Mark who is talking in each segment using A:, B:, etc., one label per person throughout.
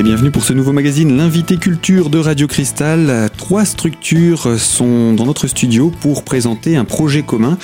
A: Et bienvenue pour ce nouveau magazine, l'invité culture de Radio Cristal. Trois structures sont dans notre studio pour présenter un projet commun.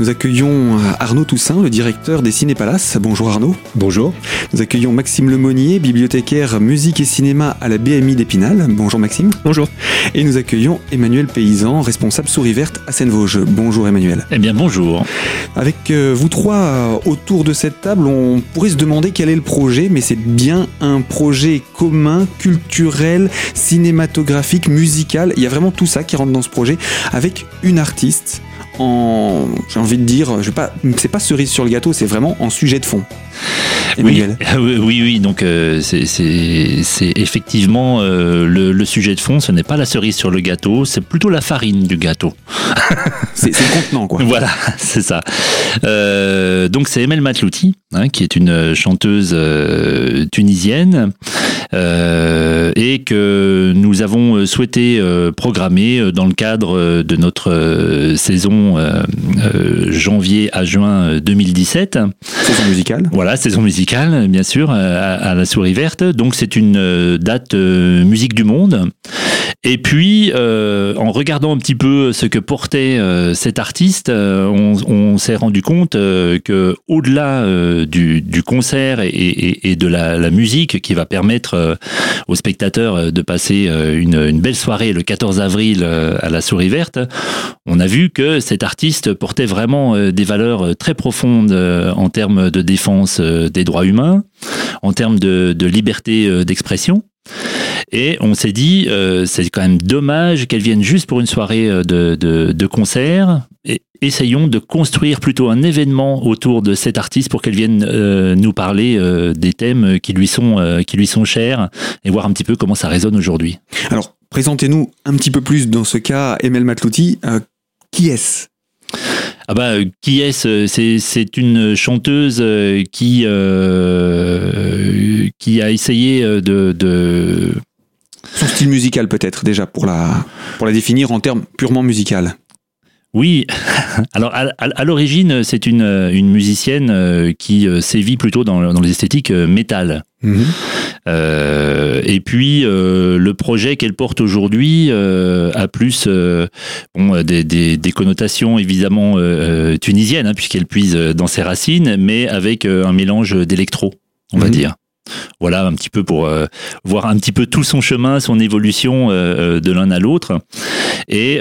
A: Nous accueillons Arnaud Toussaint, le directeur des Cinépalaces. Bonjour Arnaud.
B: Bonjour.
A: Nous accueillons Maxime Lemonnier, bibliothécaire musique et cinéma à la BMI d'Épinal. Bonjour Maxime.
B: Bonjour.
A: Et nous accueillons Emmanuel Paysan, responsable souris verte à Seine-Vosges. Bonjour Emmanuel.
C: Eh bien bonjour.
A: Avec euh, vous trois euh, autour de cette table, on pourrait se demander quel est le projet, mais c'est bien un projet commun, culturel, cinématographique, musical. Il y a vraiment tout ça qui rentre dans ce projet avec une artiste en, j'ai envie de dire, je pas, c'est pas cerise sur le gâteau, c'est vraiment en sujet de fond.
C: Oui, oui, oui, donc euh, c'est effectivement euh, le, sujet de fond, ce n'est pas la cerise sur le gâteau, c'est plutôt la farine du gâteau.
A: c'est le contenant, quoi.
C: Voilà, c'est ça. Euh, donc c'est Emel Matlouti, hein, qui est une chanteuse tunisienne et que nous avons souhaité programmer dans le cadre de notre saison janvier à juin 2017.
A: Saison musicale.
C: Voilà, saison musicale, bien sûr, à, la souris verte. Donc c'est une euh, date euh, musique du monde. Et puis, euh, en regardant un petit peu ce que portait cet artiste, on, s'est rendu compte que au-delà du, concert et, de la, musique qui va permettre aux spectateurs de passer une, belle soirée le 14 avril à la souris verte, on a vu que cet artiste portait vraiment des valeurs très profondes en termes de défense des droits humains, en termes de, liberté euh, d'expression. Et on s'est dit, euh, c'est quand même dommage qu'elle vienne juste pour une soirée euh, de, concert. Et essayons de construire plutôt un événement autour de cet artiste pour qu'elle vienne nous parler des thèmes qui lui, sont, qui lui sont chers et voir un petit peu comment ça résonne aujourd'hui.
A: Alors, présentez-nous un petit peu plus dans ce cas, Emel Matlouti. qui est-ce?
C: Ah bah, qui est-ce? C'est une chanteuse euh, qui, euh, qui a essayé euh, de,
A: Son style musical peut-être déjà, pour la, pour la définir en termes purement musical.
C: Oui, alors à, l'origine, c'est une, une, musicienne qui sévit plutôt dans, dans les esthétiques métal. Mhm. Euh, et puis euh, le projet qu'elle porte aujourd'hui euh, a plus bon, des, des, des, connotations évidemment tunisiennes, hein, puisqu'elle puise dans ses racines, mais avec un mélange d'électro, on va mhm. dire. Voilà un petit peu pour euh, voir un petit peu tout son chemin, son évolution euh, euh, de l'un à l'autre. Et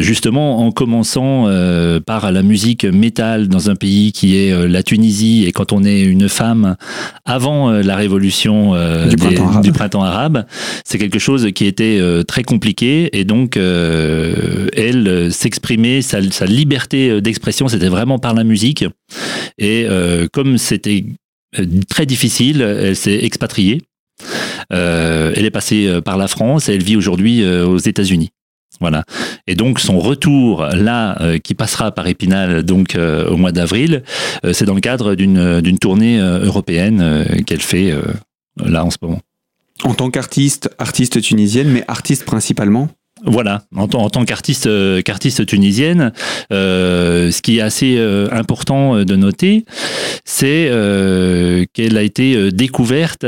C: justement, en commençant par la musique métal dans un pays qui est la Tunisie, et quand on est une femme avant la révolution du, printemps arabe, c'est quelque chose qui était très compliqué. Et donc, elle s'exprimait, sa, sa liberté d'expression, c'était vraiment par la musique. Et comme c'était euh, très difficile. Elle s'est expatriée. Euh, elle est passée euh, par la France et elle vit aujourd'hui aux États-Unis. Voilà. Et donc son retour là, qui passera par Épinal donc au mois d'avril, c'est dans le cadre d'une tournée européenne qu'elle fait là en ce moment.
A: En tant qu'artiste, artiste tunisienne, mais artiste principalement?
C: Voilà, en, tant qu'artiste euh, qu'artiste tunisienne, euh, ce qui est assez euh, important de noter, c'est qu'elle a été découverte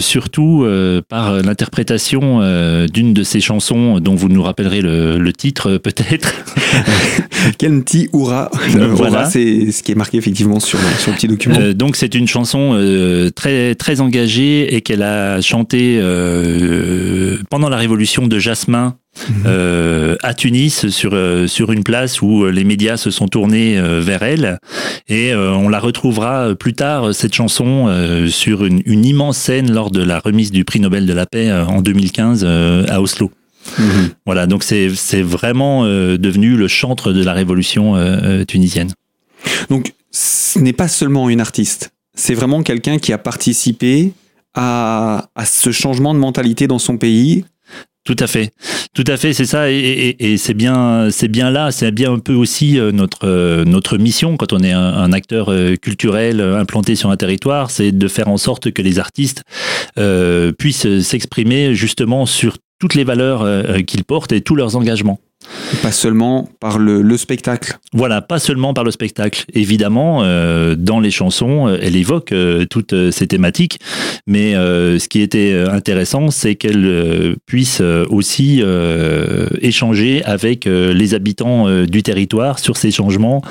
C: surtout par l'interprétation d'une de ses chansons dont vous nous rappellerez le, titre peut-être.
A: Quel petit Voilà, c'est ce qui est marqué effectivement sur, sur le petit document.
C: donc c'est une chanson très très engagée et qu'elle a chantée pendant la révolution de Jasmin. Euh, à Tunis sur euh, sur une place où euh, les médias se sont tournés vers elle et on la retrouvera plus tard cette chanson sur une, une, immense scène lors de la remise du prix Nobel de la paix en 2015 à Oslo. Mhm. Voilà, donc c'est c'est vraiment devenu le chantre de la révolution tunisienne.
A: Donc ce n'est pas seulement une artiste, c'est vraiment quelqu'un qui a participé à, à ce changement de mentalité dans son pays
C: tout à fait, tout à fait, c'est ça, et, c'est bien, c'est bien là, c'est bien un peu aussi euh, notre euh, notre mission quand on est un, acteur euh, culturel implanté sur un territoire, c'est de faire en sorte que les artistes puissent s'exprimer justement sur toutes les valeurs qu'ils portent et tous leurs engagements.
A: Pas seulement par le, spectacle.
C: Voilà, pas seulement par le spectacle. Évidemment, euh, dans les chansons, euh, elle évoque euh, toutes ces thématiques, mais ce qui était intéressant, c'est qu'elle puisse aussi échanger avec les habitants du territoire sur ces changements,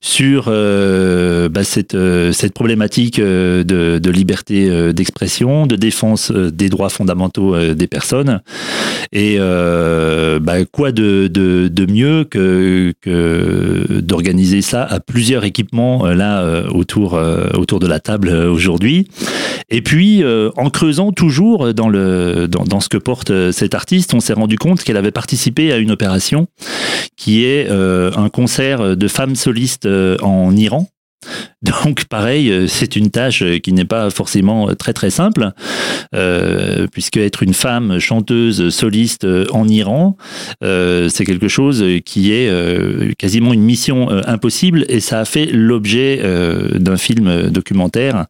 C: sur bah, cette, cette problématique de, liberté d'expression, de défense des droits fondamentaux des personnes. Et bah, quoi de, de mieux que, d'organiser ça à plusieurs équipements euh, là euh, autour, euh, autour de la table aujourd'hui. Et puis, en creusant toujours dans, le, dans, dans ce que porte cet artiste, on s'est rendu compte qu'elle avait participé à une opération qui est un concert de femmes solistes en Iran donc pareil, euh, c'est une tâche euh, qui n'est pas forcément euh, très très simple, puisque être une femme chanteuse soliste en Iran, c'est quelque chose qui est quasiment une mission impossible, et ça a fait l'objet d'un film documentaire,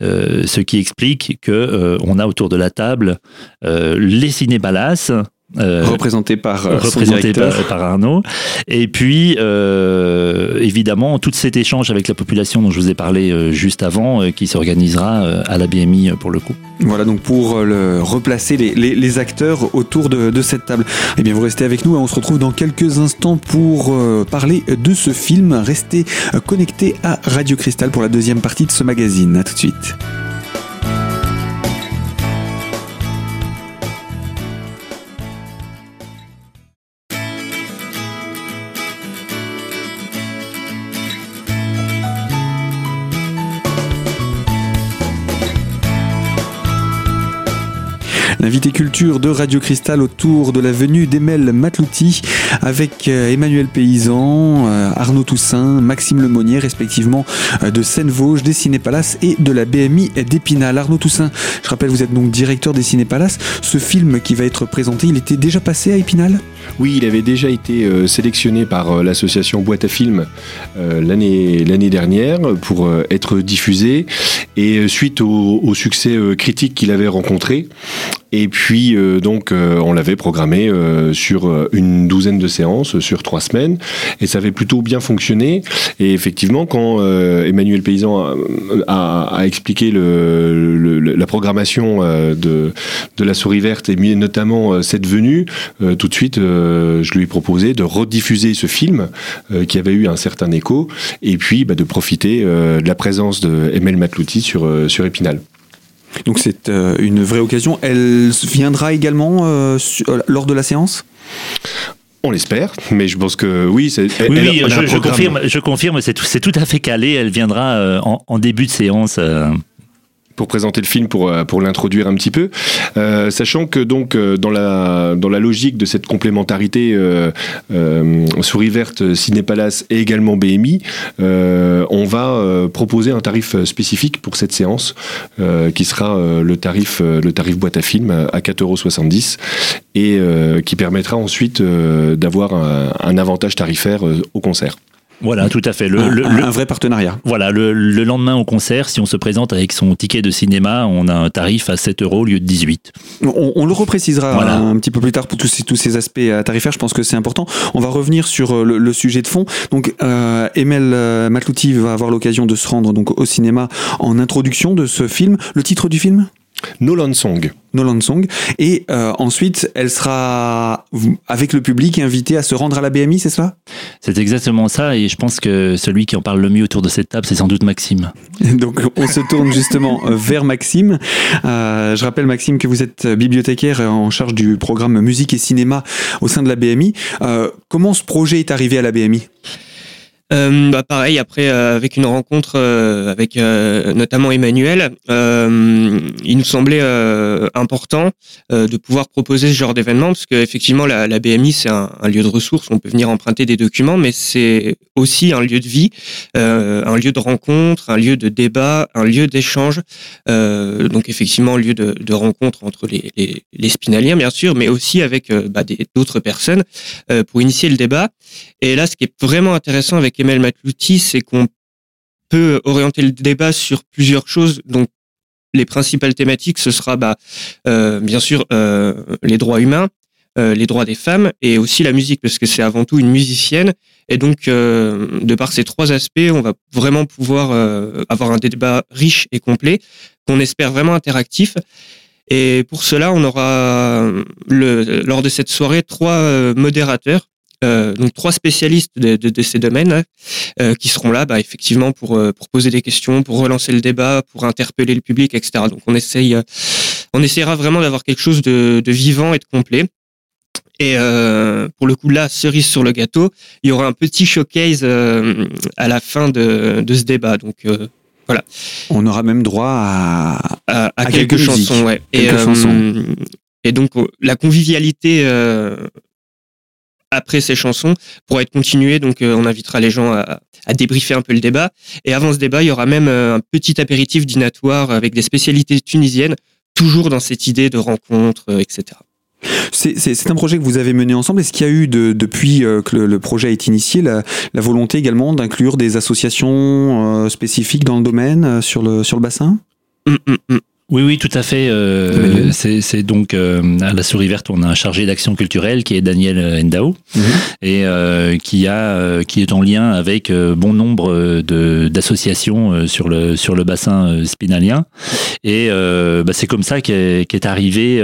C: ce qui explique que on a autour de la table les cinébalas,
A: euh, représenté par
C: euh, représenté par, Arnaud. Et puis, euh, évidemment, tout cet échange avec la population dont je vous ai parlé juste avant, qui s'organisera à la BMI pour le coup.
A: Voilà donc pour le, replacer les, les, acteurs autour de, de, cette table. Eh bien, vous restez avec nous et on se retrouve dans quelques instants pour parler de ce film. Restez connectés à Radio Cristal pour la deuxième partie de ce magazine. À tout de suite. L'invité culture de Radio Cristal autour de la venue d'Emel Matlouti avec euh, Emmanuel Paysan, euh, Arnaud Toussaint, Maxime Lemonnier, respectivement euh, de Seine-Vosges, des Cinépalaces et de la BMI d'Épinal. Arnaud Toussaint, je rappelle, vous êtes donc directeur des Cinépalaces. Ce film qui va être présenté, il était déjà passé à Épinal?
B: Oui, il avait déjà été sélectionné par l'association Boîte à Films l'année dernière pour être diffusé. Et suite au succès critique qu'il avait rencontré, et puis euh, donc euh, on l'avait programmé euh, sur une douzaine de séances sur trois semaines et ça avait plutôt bien fonctionné. Et effectivement, quand Emmanuel Paysan a, a, expliqué le, la programmation de, de la souris verte et notamment cette venue, tout de suite je lui ai proposé de rediffuser ce film qui avait eu un certain écho et puis bah, de profiter de la présence de Emel Matlouti sur, sur Épinal.
A: Donc c'est euh, une vraie occasion. Elle viendra également euh, euh, lors de la séance?
B: On l'espère, mais je pense que oui.
C: oui, oui je, confirme, je confirme, c'est tout, tout, à fait calé. Elle viendra en, en, début de séance
B: pour présenter le film, pour, euh, l'introduire un petit peu, euh, sachant que donc euh, dans la, logique de cette complémentarité Souris Verte, Cinépalace et également BMI, on va proposer un tarif spécifique pour cette séance qui sera le tarif le tarif boîte à film à 4,70 euros et qui permettra ensuite d'avoir un avantage tarifaire au concert.
C: Voilà, tout à fait.
A: Le, un, vrai partenariat.
C: Voilà, le, lendemain au concert, si on se présente avec son ticket de cinéma, on a un tarif à 7 euros au lieu de 18.
A: On, le reprécisera un petit peu plus tard pour tous ces, tous ces aspects euh, tarifaires. Je pense que c'est important. On va revenir sur euh, le, sujet de fond. Donc, euh, Emel euh, Matlouti va avoir l'occasion de se rendre donc au cinéma en introduction de ce film. Le titre du film?
B: Nolan Song.
A: Nolan Song. Et euh, ensuite, elle sera avec le public invitée à se rendre à la BMI, c'est ça
C: C'est exactement ça. Et je pense que celui qui en parle le mieux autour de cette table, c'est sans doute Maxime.
A: Donc, on se tourne justement euh, vers Maxime. Euh, je rappelle, Maxime, que vous êtes bibliothécaire en charge du programme musique et cinéma au sein de la BMI. comment ce projet est arrivé à la BMI
D: euh, bah pareil, après, euh, avec une rencontre euh, avec notamment Emmanuel, il nous semblait important de pouvoir proposer ce genre d'événement, parce qu'effectivement, la, la BMI, c'est un, un, lieu de ressources, on peut venir emprunter des documents, mais c'est aussi un lieu de vie, un lieu de rencontre, un lieu de débat, un lieu d'échange, donc effectivement, un lieu de, de rencontre entre les, les, les, spinaliens, bien sûr, mais aussi avec bah, d'autres personnes pour initier le débat. Et là, ce qui est vraiment intéressant avec Emel Matlouti, c'est qu'on peut orienter le débat sur plusieurs choses. Donc, les principales thématiques, ce sera bah, euh, bien sûr euh, les droits humains, les droits des femmes et aussi la musique, parce que c'est avant tout une musicienne. Et donc, de par ces trois aspects, on va vraiment pouvoir avoir un débat riche et complet, qu'on espère vraiment interactif. Et pour cela, on aura le, lors de cette soirée trois modérateurs euh, donc trois spécialistes de, de, de ces domaines euh, qui seront là, bah, effectivement, pour, euh, pour poser des questions, pour relancer le débat, pour interpeller le public, etc. Donc on essaye, on essaiera vraiment d'avoir quelque chose de, de, vivant et de complet. Et euh, pour le coup, là, cerise sur le gâteau, il y aura un petit showcase à la fin de, de ce débat. Donc voilà.
A: On aura même droit à,
D: à, à, quelques, chansons, ouais.
A: Quelques et, chansons.
D: et donc la convivialité après ces chansons pour être continué. Donc, euh, on invitera les gens à, à, débriefer un peu le débat. Et avant ce débat, il y aura même euh, un petit apéritif dînatoire avec des spécialités tunisiennes, toujours dans cette idée de rencontre, euh, etc.
A: C'est un projet que vous avez mené ensemble. Est-ce qu'il y a eu, de, depuis que le, projet est initié, la, la volonté également d'inclure des associations spécifiques dans le domaine, sur le, sur le bassin?
C: Hum, hum, hum. Oui, oui, tout à fait. Euh, c'est donc euh, à la Souris Verte, on a un chargé d'action culturelle qui est Daniel Endao mhm. et euh, qui a qui est en lien avec bon nombre de d'associations sur le sur le bassin spinalien. Et bah, c'est comme ça qu'est qu est arrivée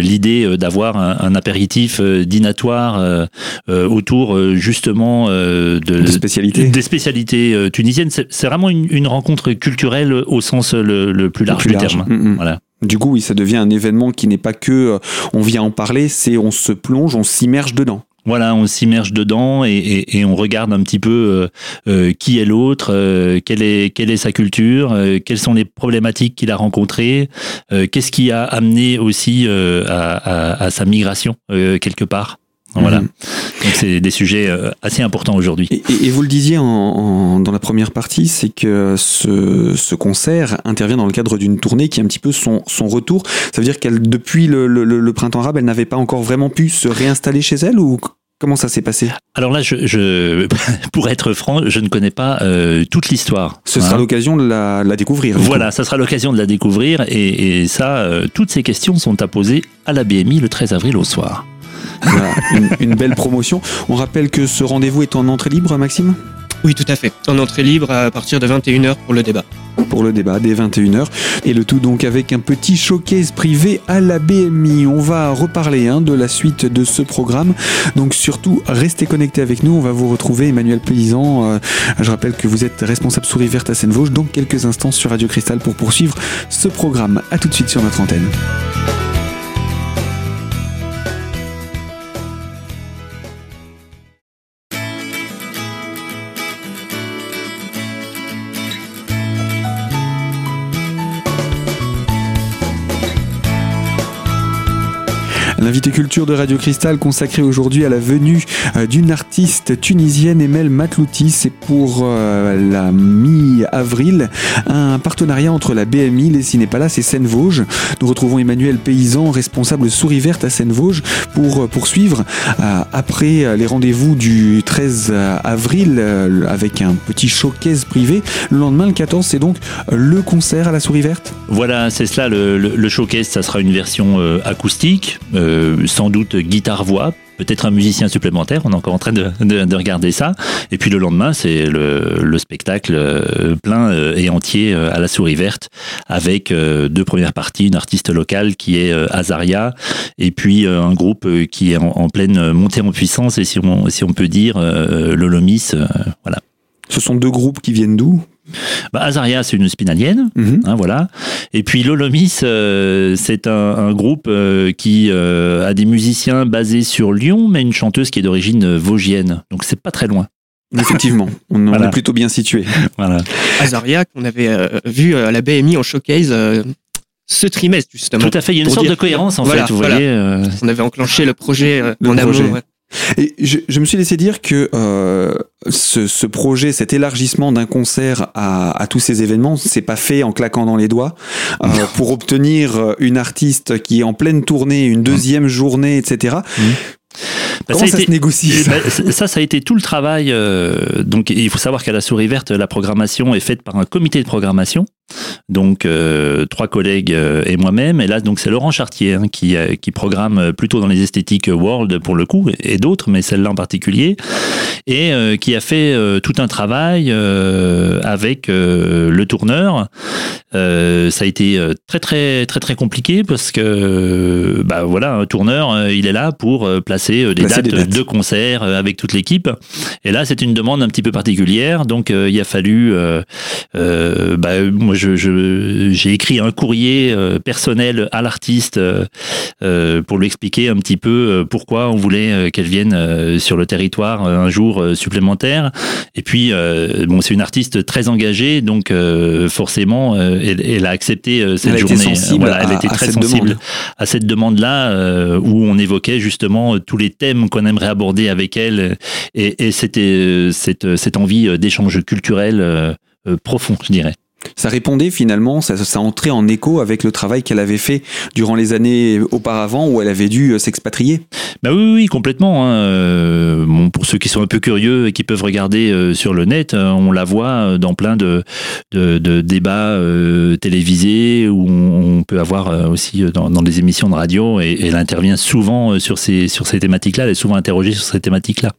C: l'idée d'avoir un, un, apéritif dînatoire autour justement de
A: des spécialités,
C: des spécialités tunisiennes. C'est vraiment une, une, rencontre culturelle au sens le, le plus large, du terme. Mm.
A: Mm. Voilà. Du coup, oui, ça devient un événement qui n'est pas que euh, on vient en parler, c'est on se plonge, on s'immerge dedans.
C: Voilà, on s'immerge dedans et, et, on regarde un petit peu euh, euh, qui est l'autre, quelle, est, quelle est sa culture, quelles sont les problématiques qu'il a rencontrées, qu'est-ce qui a amené aussi à, à, à, sa migration quelque part. Voilà. Mhm. Donc c'est des sujets euh, assez importants aujourd'hui.
A: Et, vous le disiez en, dans la première partie, c'est que ce, ce, concert intervient dans le cadre d'une tournée qui est un petit peu son, son retour. Ça veut dire qu'elle, depuis le, le, le, printemps arabe, elle n'avait pas encore vraiment pu se réinstaller chez elle ou Comment ça s'est passé?
C: Alors là, je, je, pour être franc, je ne connais pas euh, toute l'histoire.
A: Ce sera hein. l'occasion de la, la découvrir.
C: Voilà, ça sera l'occasion de la découvrir. Et, et ça, euh, toutes ces questions sont à poser à la BMI le 13 avril au soir
A: une, belle promotion. On rappelle que ce rendez-vous est en entrée libre, Maxime
D: oui, tout à fait. En entrée libre à partir de 21h pour le débat.
A: Pour le débat, dès 21h. Et le tout donc avec un petit showcase privé à la BMI. On va reparler hein, de la suite de ce programme. Donc surtout, restez connectés avec nous. On va vous retrouver, Emmanuel Paysan. Euh, je rappelle que vous êtes responsable souris verte à Seine-Vosges. Donc quelques instants sur Radio Cristal pour poursuivre ce programme. A tout de suite sur notre antenne. L'invité culture de Radio Cristal consacré aujourd'hui à la venue euh, d'une artiste tunisienne, Emel Matlouti. C'est pour euh, la mi-avril un partenariat entre la BMI, les Cinépalas et Seine-Vosges. Nous retrouvons Emmanuel Paysan, responsable Souris Verte à Seine-Vosges, pour poursuivre euh, après les rendez-vous du 13 avril avec un petit showcase privé. Le lendemain, le 14, c'est donc le concert à la Souris Verte
C: Voilà, c'est cela, le, showcase, ça sera une version acoustique. Sans doute guitare-voix, peut-être un musicien supplémentaire, on est encore en train de, regarder ça. Et puis le lendemain, c'est le, spectacle euh, plein euh, et entier à la souris verte, avec deux premières parties, une artiste locale qui est Azaria, et puis un groupe qui est en, pleine montée en puissance, et si on, si on peut dire, Lolomis, voilà.
A: Ce sont deux groupes qui viennent d'où?
C: Bah, Azaria, c'est une spinalienne, mhm. hein, voilà. Et puis Lolomis, euh, c'est un, groupe euh, qui euh, a des musiciens basés sur Lyon, mais une chanteuse qui est d'origine vosgienne. Donc c'est pas très loin.
A: Effectivement, on, est plutôt bien situé.
C: Voilà.
D: Azaria, qu'on avait vu à la BMI en showcase ce trimestre justement.
C: Tout à fait, il y a une sorte de cohérence en fait. Vous voyez,
D: On avait enclenché le projet en amont.
A: Et je, je, me suis laissé dire que euh, ce, ce, projet, cet élargissement d'un concert à, à, tous ces événements, c'est pas fait en claquant dans les doigts. Euh, pour obtenir une artiste qui est en pleine tournée, une deuxième journée, etc. Mmh. Bah, Comment ça, se négocie
C: bah, ça, ça, a été tout le travail. Euh, donc, il faut savoir qu'à la Souris Verte, la programmation est faite par un comité de programmation donc trois collègues et moi-même. Et là, donc c'est Laurent Chartier hein, qui, qui programme plutôt dans les esthétiques World pour le coup, et d'autres, mais celle-là en particulier, et qui a fait tout un travail avec le tourneur. ça a été très très très très compliqué parce que bah voilà, un tourneur, il est là pour placer des, dates, de concert avec toute l'équipe. Et là, c'est une demande un petit peu particulière, donc il a fallu. bah, moi, je, j'ai écrit un courrier personnel à l'artiste pour lui expliquer un petit peu pourquoi on voulait qu'elle vienne sur le territoire un jour supplémentaire. Et puis, bon, c'est une artiste très engagée, donc forcément, elle, a accepté cette journée.
A: voilà,
C: elle était très sensible à cette demande-là, où on évoquait justement tous les thèmes qu'on aimerait aborder avec elle, et, et c'était cette, cette envie d'échange culturel profond, je dirais
A: ça répondait finalement, ça, ça entrait en écho avec le travail qu'elle avait fait durant les années auparavant où elle avait dû euh, s'expatrier.
C: Bah oui, oui, complètement. Hein. Euh, bon, pour ceux qui sont un peu curieux et qui peuvent regarder euh, sur le net, on la voit dans plein de, de, de débats télévisés où on, peut avoir aussi dans, dans, des émissions de radio et, et elle intervient souvent sur ces, sur ces thématiques-là, elle est souvent interrogée sur ces thématiques-là.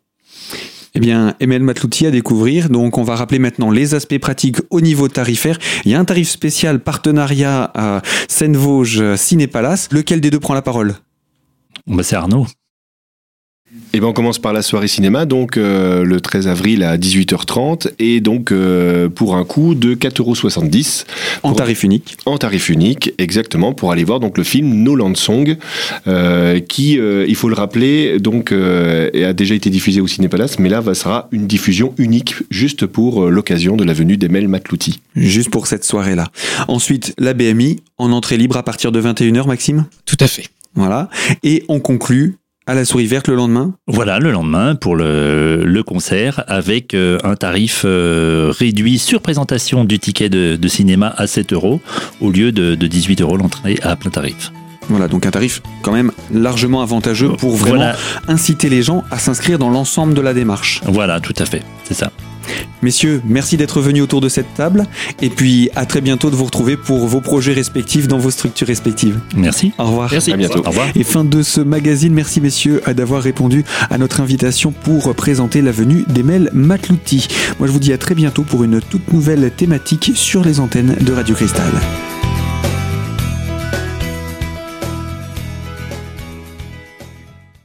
A: Eh bien, Emel Matlouti à découvrir. Donc, on va rappeler maintenant les aspects pratiques au niveau tarifaire. Il y a un tarif spécial partenariat à Seine-Vosges Ciné Palace. Lequel des deux prend la parole?
C: Bah, C'est Arnaud.
B: Et eh ben on commence par la soirée cinéma, donc euh, le 13 avril à 18h30, et donc euh, pour un coût de 4,70€.
A: En tarif unique.
B: En tarif unique, exactement, pour aller voir donc le film No Land Song, euh, qui, il faut le rappeler, donc a déjà été diffusé au Ciné Palace, mais là va sera une diffusion unique juste pour l'occasion de la venue d'Emel Matlouti.
A: Juste pour cette soirée-là. Ensuite, la BMI en entrée libre à partir de 21h, Maxime?
D: Tout à fait.
A: Voilà. Et on conclut à la souris verte le lendemain?
C: Voilà, le lendemain pour le, le concert avec euh, un tarif euh, réduit sur présentation du ticket de, de, cinéma à 7 euros au lieu de, de 18 euros l'entrée à plein tarif.
A: Voilà, donc un tarif quand même largement avantageux pour vraiment voilà. inciter les gens à s'inscrire dans l'ensemble de la démarche.
C: Voilà, tout à fait, c'est ça.
A: Messieurs, merci d'être venus autour de cette table et puis à très bientôt de vous retrouver pour vos projets respectifs dans vos structures respectives.
C: Merci.
A: Au revoir.
C: Merci.
B: À bientôt.
C: Au revoir.
A: Et fin de ce magazine. Merci messieurs d'avoir répondu à notre invitation pour présenter la venue d'Emel Matlouti. Moi je vous dis à très bientôt pour une toute nouvelle thématique sur les antennes de Radio Cristal.